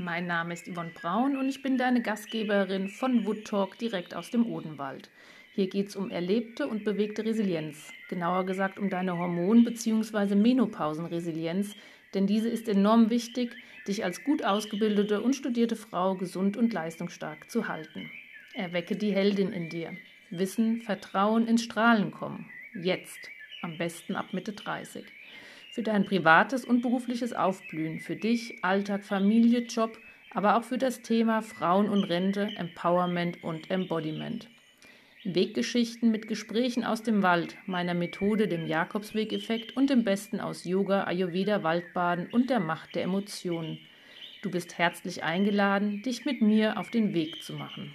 Mein Name ist Yvonne Braun und ich bin deine Gastgeberin von Wood Talk direkt aus dem Odenwald. Hier geht es um erlebte und bewegte Resilienz, genauer gesagt um deine Hormon- bzw. Menopausenresilienz, denn diese ist enorm wichtig, dich als gut ausgebildete und studierte Frau gesund und leistungsstark zu halten. Erwecke die Heldin in dir. Wissen, Vertrauen ins Strahlen kommen. Jetzt. Am besten ab Mitte 30 für dein privates und berufliches Aufblühen, für dich, Alltag, Familie, Job, aber auch für das Thema Frauen und Rente, Empowerment und Embodiment. Weggeschichten mit Gesprächen aus dem Wald, meiner Methode, dem Jakobsweg-Effekt und dem Besten aus Yoga, Ayurveda, Waldbaden und der Macht der Emotionen. Du bist herzlich eingeladen, dich mit mir auf den Weg zu machen.